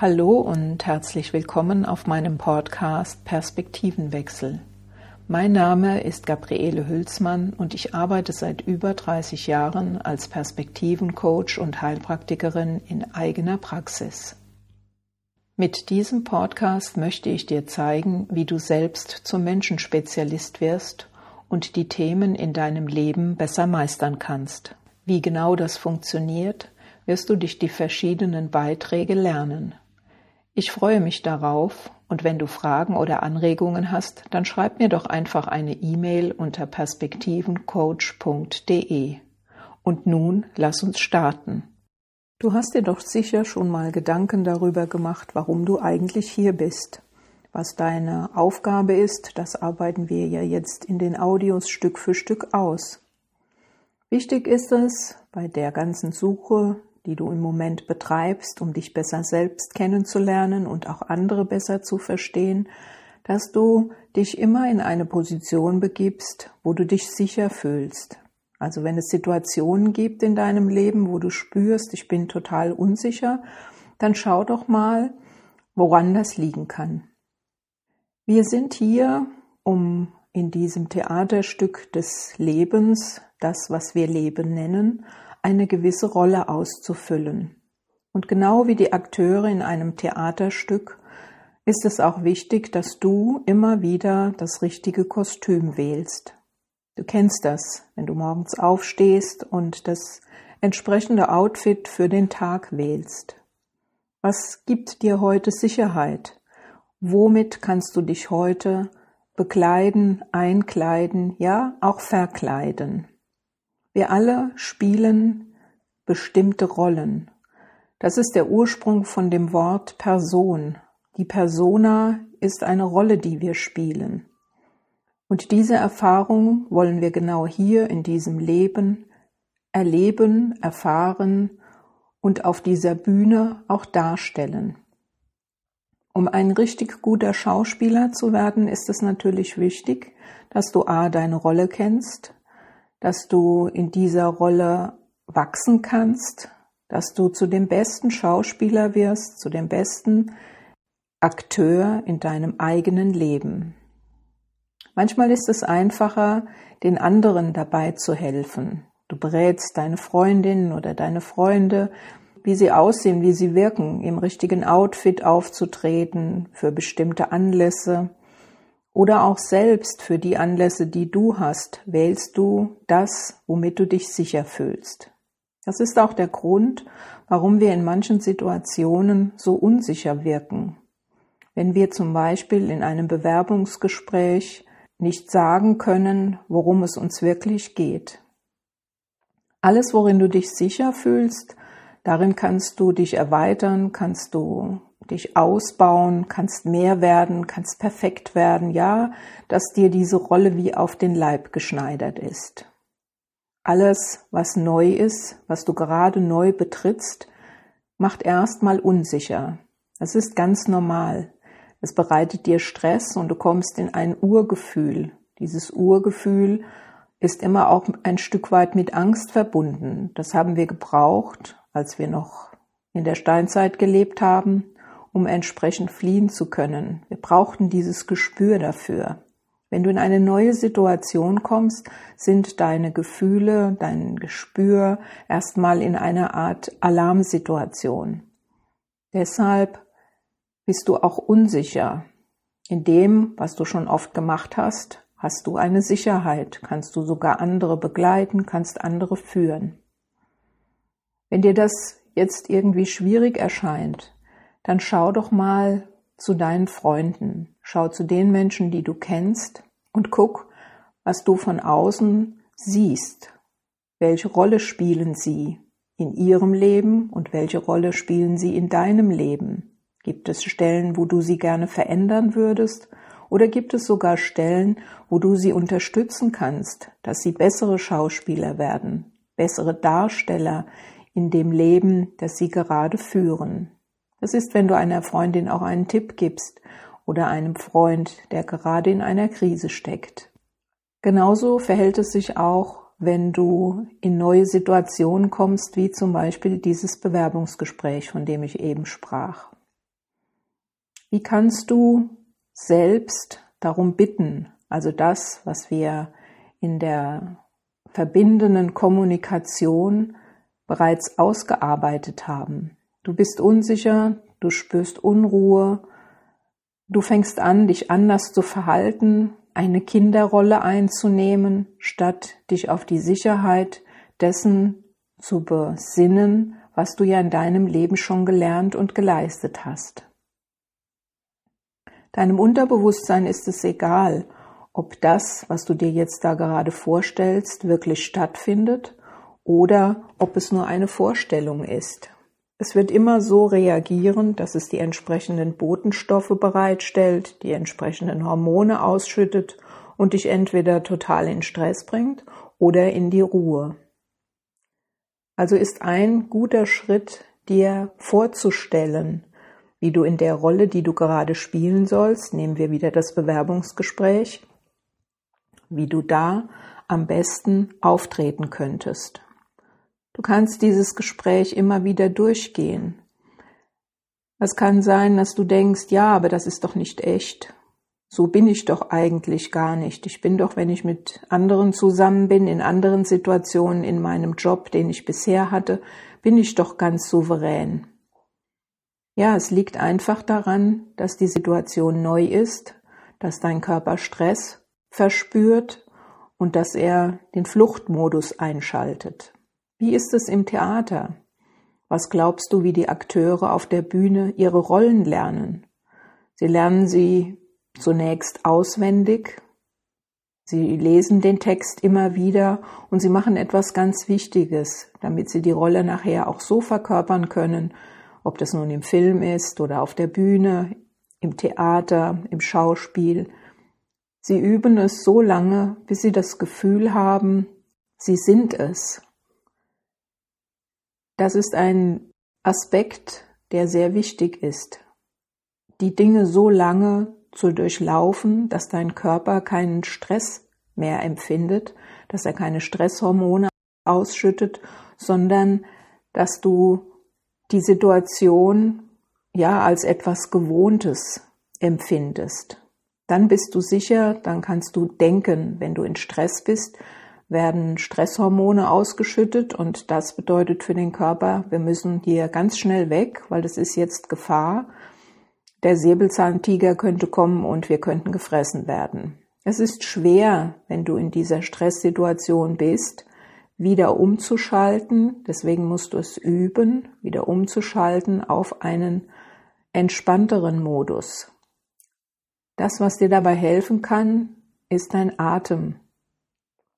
Hallo und herzlich willkommen auf meinem Podcast Perspektivenwechsel. Mein Name ist Gabriele Hülsmann und ich arbeite seit über 30 Jahren als Perspektivencoach und Heilpraktikerin in eigener Praxis. Mit diesem Podcast möchte ich dir zeigen, wie du selbst zum Menschenspezialist wirst und die Themen in deinem Leben besser meistern kannst. Wie genau das funktioniert, wirst du durch die verschiedenen Beiträge lernen. Ich freue mich darauf und wenn du Fragen oder Anregungen hast, dann schreib mir doch einfach eine E-Mail unter perspektivencoach.de. Und nun lass uns starten. Du hast dir doch sicher schon mal Gedanken darüber gemacht, warum du eigentlich hier bist. Was deine Aufgabe ist, das arbeiten wir ja jetzt in den Audios Stück für Stück aus. Wichtig ist es, bei der ganzen Suche die du im Moment betreibst, um dich besser selbst kennenzulernen und auch andere besser zu verstehen, dass du dich immer in eine Position begibst, wo du dich sicher fühlst. Also wenn es Situationen gibt in deinem Leben, wo du spürst, ich bin total unsicher, dann schau doch mal, woran das liegen kann. Wir sind hier, um in diesem Theaterstück des Lebens, das, was wir Leben nennen, eine gewisse Rolle auszufüllen. Und genau wie die Akteure in einem Theaterstück ist es auch wichtig, dass du immer wieder das richtige Kostüm wählst. Du kennst das, wenn du morgens aufstehst und das entsprechende Outfit für den Tag wählst. Was gibt dir heute Sicherheit? Womit kannst du dich heute bekleiden, einkleiden, ja auch verkleiden? Wir alle spielen bestimmte Rollen. Das ist der Ursprung von dem Wort Person. Die Persona ist eine Rolle, die wir spielen. Und diese Erfahrung wollen wir genau hier in diesem Leben erleben, erfahren und auf dieser Bühne auch darstellen. Um ein richtig guter Schauspieler zu werden, ist es natürlich wichtig, dass du a deine Rolle kennst, dass du in dieser Rolle wachsen kannst, dass du zu dem besten Schauspieler wirst, zu dem besten Akteur in deinem eigenen Leben. Manchmal ist es einfacher, den anderen dabei zu helfen. Du berätst deine Freundin oder deine Freunde, wie sie aussehen, wie sie wirken, im richtigen Outfit aufzutreten für bestimmte Anlässe. Oder auch selbst für die Anlässe, die du hast, wählst du das, womit du dich sicher fühlst. Das ist auch der Grund, warum wir in manchen Situationen so unsicher wirken. Wenn wir zum Beispiel in einem Bewerbungsgespräch nicht sagen können, worum es uns wirklich geht. Alles, worin du dich sicher fühlst, darin kannst du dich erweitern, kannst du dich ausbauen, kannst mehr werden, kannst perfekt werden, ja, dass dir diese Rolle wie auf den Leib geschneidert ist. Alles, was neu ist, was du gerade neu betrittst, macht erstmal unsicher. Das ist ganz normal. Es bereitet dir Stress und du kommst in ein Urgefühl. Dieses Urgefühl ist immer auch ein Stück weit mit Angst verbunden. Das haben wir gebraucht, als wir noch in der Steinzeit gelebt haben um entsprechend fliehen zu können. Wir brauchten dieses Gespür dafür. Wenn du in eine neue Situation kommst, sind deine Gefühle, dein Gespür erstmal in einer Art Alarmsituation. Deshalb bist du auch unsicher. In dem, was du schon oft gemacht hast, hast du eine Sicherheit, kannst du sogar andere begleiten, kannst andere führen. Wenn dir das jetzt irgendwie schwierig erscheint, dann schau doch mal zu deinen Freunden, schau zu den Menschen, die du kennst und guck, was du von außen siehst. Welche Rolle spielen sie in ihrem Leben und welche Rolle spielen sie in deinem Leben? Gibt es Stellen, wo du sie gerne verändern würdest? Oder gibt es sogar Stellen, wo du sie unterstützen kannst, dass sie bessere Schauspieler werden, bessere Darsteller in dem Leben, das sie gerade führen? Das ist, wenn du einer Freundin auch einen Tipp gibst oder einem Freund, der gerade in einer Krise steckt. Genauso verhält es sich auch, wenn du in neue Situationen kommst, wie zum Beispiel dieses Bewerbungsgespräch, von dem ich eben sprach. Wie kannst du selbst darum bitten, also das, was wir in der verbindenden Kommunikation bereits ausgearbeitet haben. Du bist unsicher, du spürst Unruhe, du fängst an, dich anders zu verhalten, eine Kinderrolle einzunehmen, statt dich auf die Sicherheit dessen zu besinnen, was du ja in deinem Leben schon gelernt und geleistet hast. Deinem Unterbewusstsein ist es egal, ob das, was du dir jetzt da gerade vorstellst, wirklich stattfindet oder ob es nur eine Vorstellung ist. Es wird immer so reagieren, dass es die entsprechenden Botenstoffe bereitstellt, die entsprechenden Hormone ausschüttet und dich entweder total in Stress bringt oder in die Ruhe. Also ist ein guter Schritt, dir vorzustellen, wie du in der Rolle, die du gerade spielen sollst, nehmen wir wieder das Bewerbungsgespräch, wie du da am besten auftreten könntest. Du kannst dieses Gespräch immer wieder durchgehen. Es kann sein, dass du denkst, ja, aber das ist doch nicht echt. So bin ich doch eigentlich gar nicht. Ich bin doch, wenn ich mit anderen zusammen bin, in anderen Situationen, in meinem Job, den ich bisher hatte, bin ich doch ganz souverän. Ja, es liegt einfach daran, dass die Situation neu ist, dass dein Körper Stress verspürt und dass er den Fluchtmodus einschaltet. Wie ist es im Theater? Was glaubst du, wie die Akteure auf der Bühne ihre Rollen lernen? Sie lernen sie zunächst auswendig, sie lesen den Text immer wieder und sie machen etwas ganz Wichtiges, damit sie die Rolle nachher auch so verkörpern können, ob das nun im Film ist oder auf der Bühne, im Theater, im Schauspiel. Sie üben es so lange, bis sie das Gefühl haben, sie sind es das ist ein Aspekt, der sehr wichtig ist. Die Dinge so lange zu durchlaufen, dass dein Körper keinen Stress mehr empfindet, dass er keine Stresshormone ausschüttet, sondern dass du die Situation ja als etwas Gewohntes empfindest. Dann bist du sicher, dann kannst du denken, wenn du in Stress bist, werden Stresshormone ausgeschüttet und das bedeutet für den Körper, wir müssen hier ganz schnell weg, weil das ist jetzt Gefahr. Der Säbelzahntiger könnte kommen und wir könnten gefressen werden. Es ist schwer, wenn du in dieser Stresssituation bist, wieder umzuschalten. Deswegen musst du es üben, wieder umzuschalten auf einen entspannteren Modus. Das, was dir dabei helfen kann, ist dein Atem.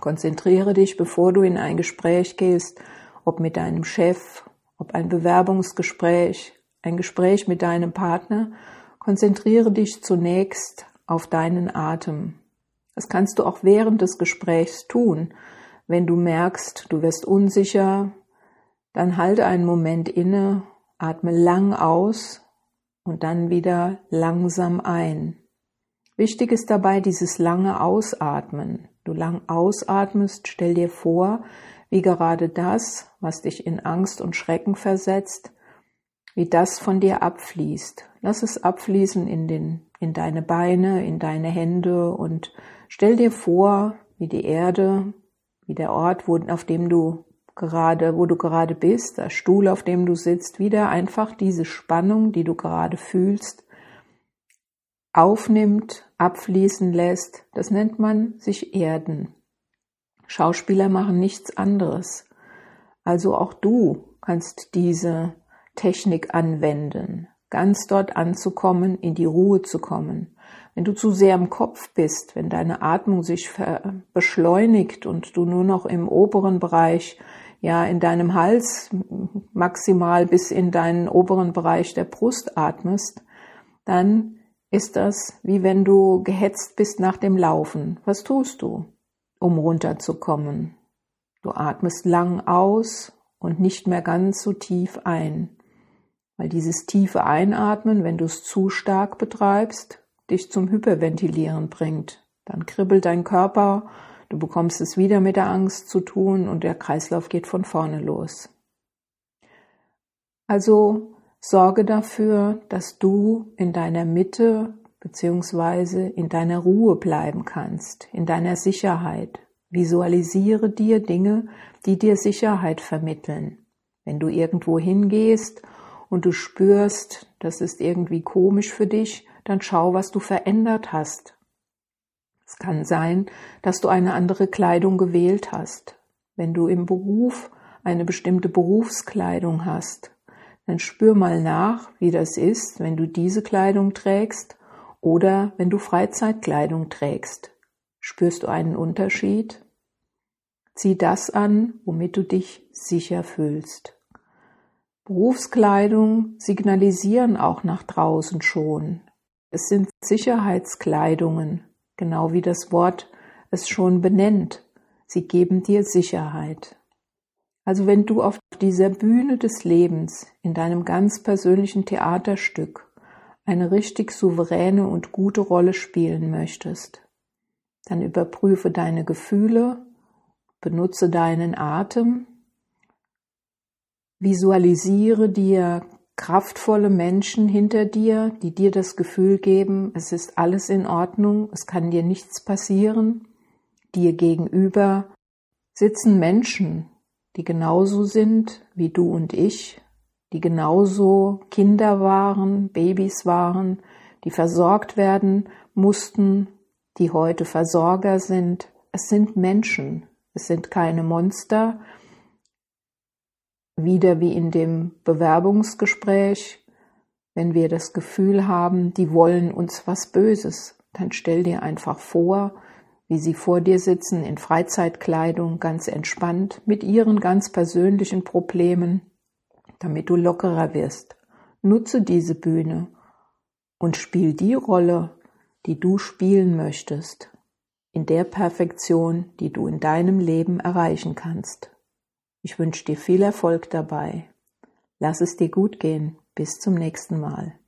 Konzentriere dich, bevor du in ein Gespräch gehst, ob mit deinem Chef, ob ein Bewerbungsgespräch, ein Gespräch mit deinem Partner, konzentriere dich zunächst auf deinen Atem. Das kannst du auch während des Gesprächs tun. Wenn du merkst, du wirst unsicher, dann halte einen Moment inne, atme lang aus und dann wieder langsam ein. Wichtig ist dabei dieses lange Ausatmen du lang ausatmest, stell dir vor, wie gerade das, was dich in Angst und Schrecken versetzt, wie das von dir abfließt. Lass es abfließen in den, in deine Beine, in deine Hände und stell dir vor, wie die Erde, wie der Ort, wo, auf dem du gerade, wo du gerade bist, der Stuhl, auf dem du sitzt, wieder einfach diese Spannung, die du gerade fühlst, aufnimmt, abfließen lässt, das nennt man sich erden. Schauspieler machen nichts anderes. Also auch du kannst diese Technik anwenden, ganz dort anzukommen, in die Ruhe zu kommen. Wenn du zu sehr im Kopf bist, wenn deine Atmung sich beschleunigt und du nur noch im oberen Bereich, ja, in deinem Hals maximal bis in deinen oberen Bereich der Brust atmest, dann ist das, wie wenn du gehetzt bist nach dem Laufen. Was tust du, um runterzukommen? Du atmest lang aus und nicht mehr ganz so tief ein, weil dieses tiefe Einatmen, wenn du es zu stark betreibst, dich zum Hyperventilieren bringt. Dann kribbelt dein Körper, du bekommst es wieder mit der Angst zu tun und der Kreislauf geht von vorne los. Also Sorge dafür, dass du in deiner Mitte beziehungsweise in deiner Ruhe bleiben kannst, in deiner Sicherheit. Visualisiere dir Dinge, die dir Sicherheit vermitteln. Wenn du irgendwo hingehst und du spürst, das ist irgendwie komisch für dich, dann schau, was du verändert hast. Es kann sein, dass du eine andere Kleidung gewählt hast. Wenn du im Beruf eine bestimmte Berufskleidung hast, dann spür mal nach, wie das ist, wenn du diese Kleidung trägst oder wenn du Freizeitkleidung trägst. Spürst du einen Unterschied? Zieh das an, womit du dich sicher fühlst. Berufskleidung signalisieren auch nach draußen schon. Es sind Sicherheitskleidungen, genau wie das Wort es schon benennt. Sie geben dir Sicherheit. Also wenn du auf dieser Bühne des Lebens, in deinem ganz persönlichen Theaterstück, eine richtig souveräne und gute Rolle spielen möchtest, dann überprüfe deine Gefühle, benutze deinen Atem, visualisiere dir kraftvolle Menschen hinter dir, die dir das Gefühl geben, es ist alles in Ordnung, es kann dir nichts passieren. Dir gegenüber sitzen Menschen, die genauso sind wie du und ich, die genauso Kinder waren, Babys waren, die versorgt werden mussten, die heute Versorger sind. Es sind Menschen, es sind keine Monster. Wieder wie in dem Bewerbungsgespräch, wenn wir das Gefühl haben, die wollen uns was Böses, dann stell dir einfach vor, wie sie vor dir sitzen in Freizeitkleidung, ganz entspannt, mit ihren ganz persönlichen Problemen, damit du lockerer wirst. Nutze diese Bühne und spiel die Rolle, die du spielen möchtest, in der Perfektion, die du in deinem Leben erreichen kannst. Ich wünsche dir viel Erfolg dabei. Lass es dir gut gehen. Bis zum nächsten Mal.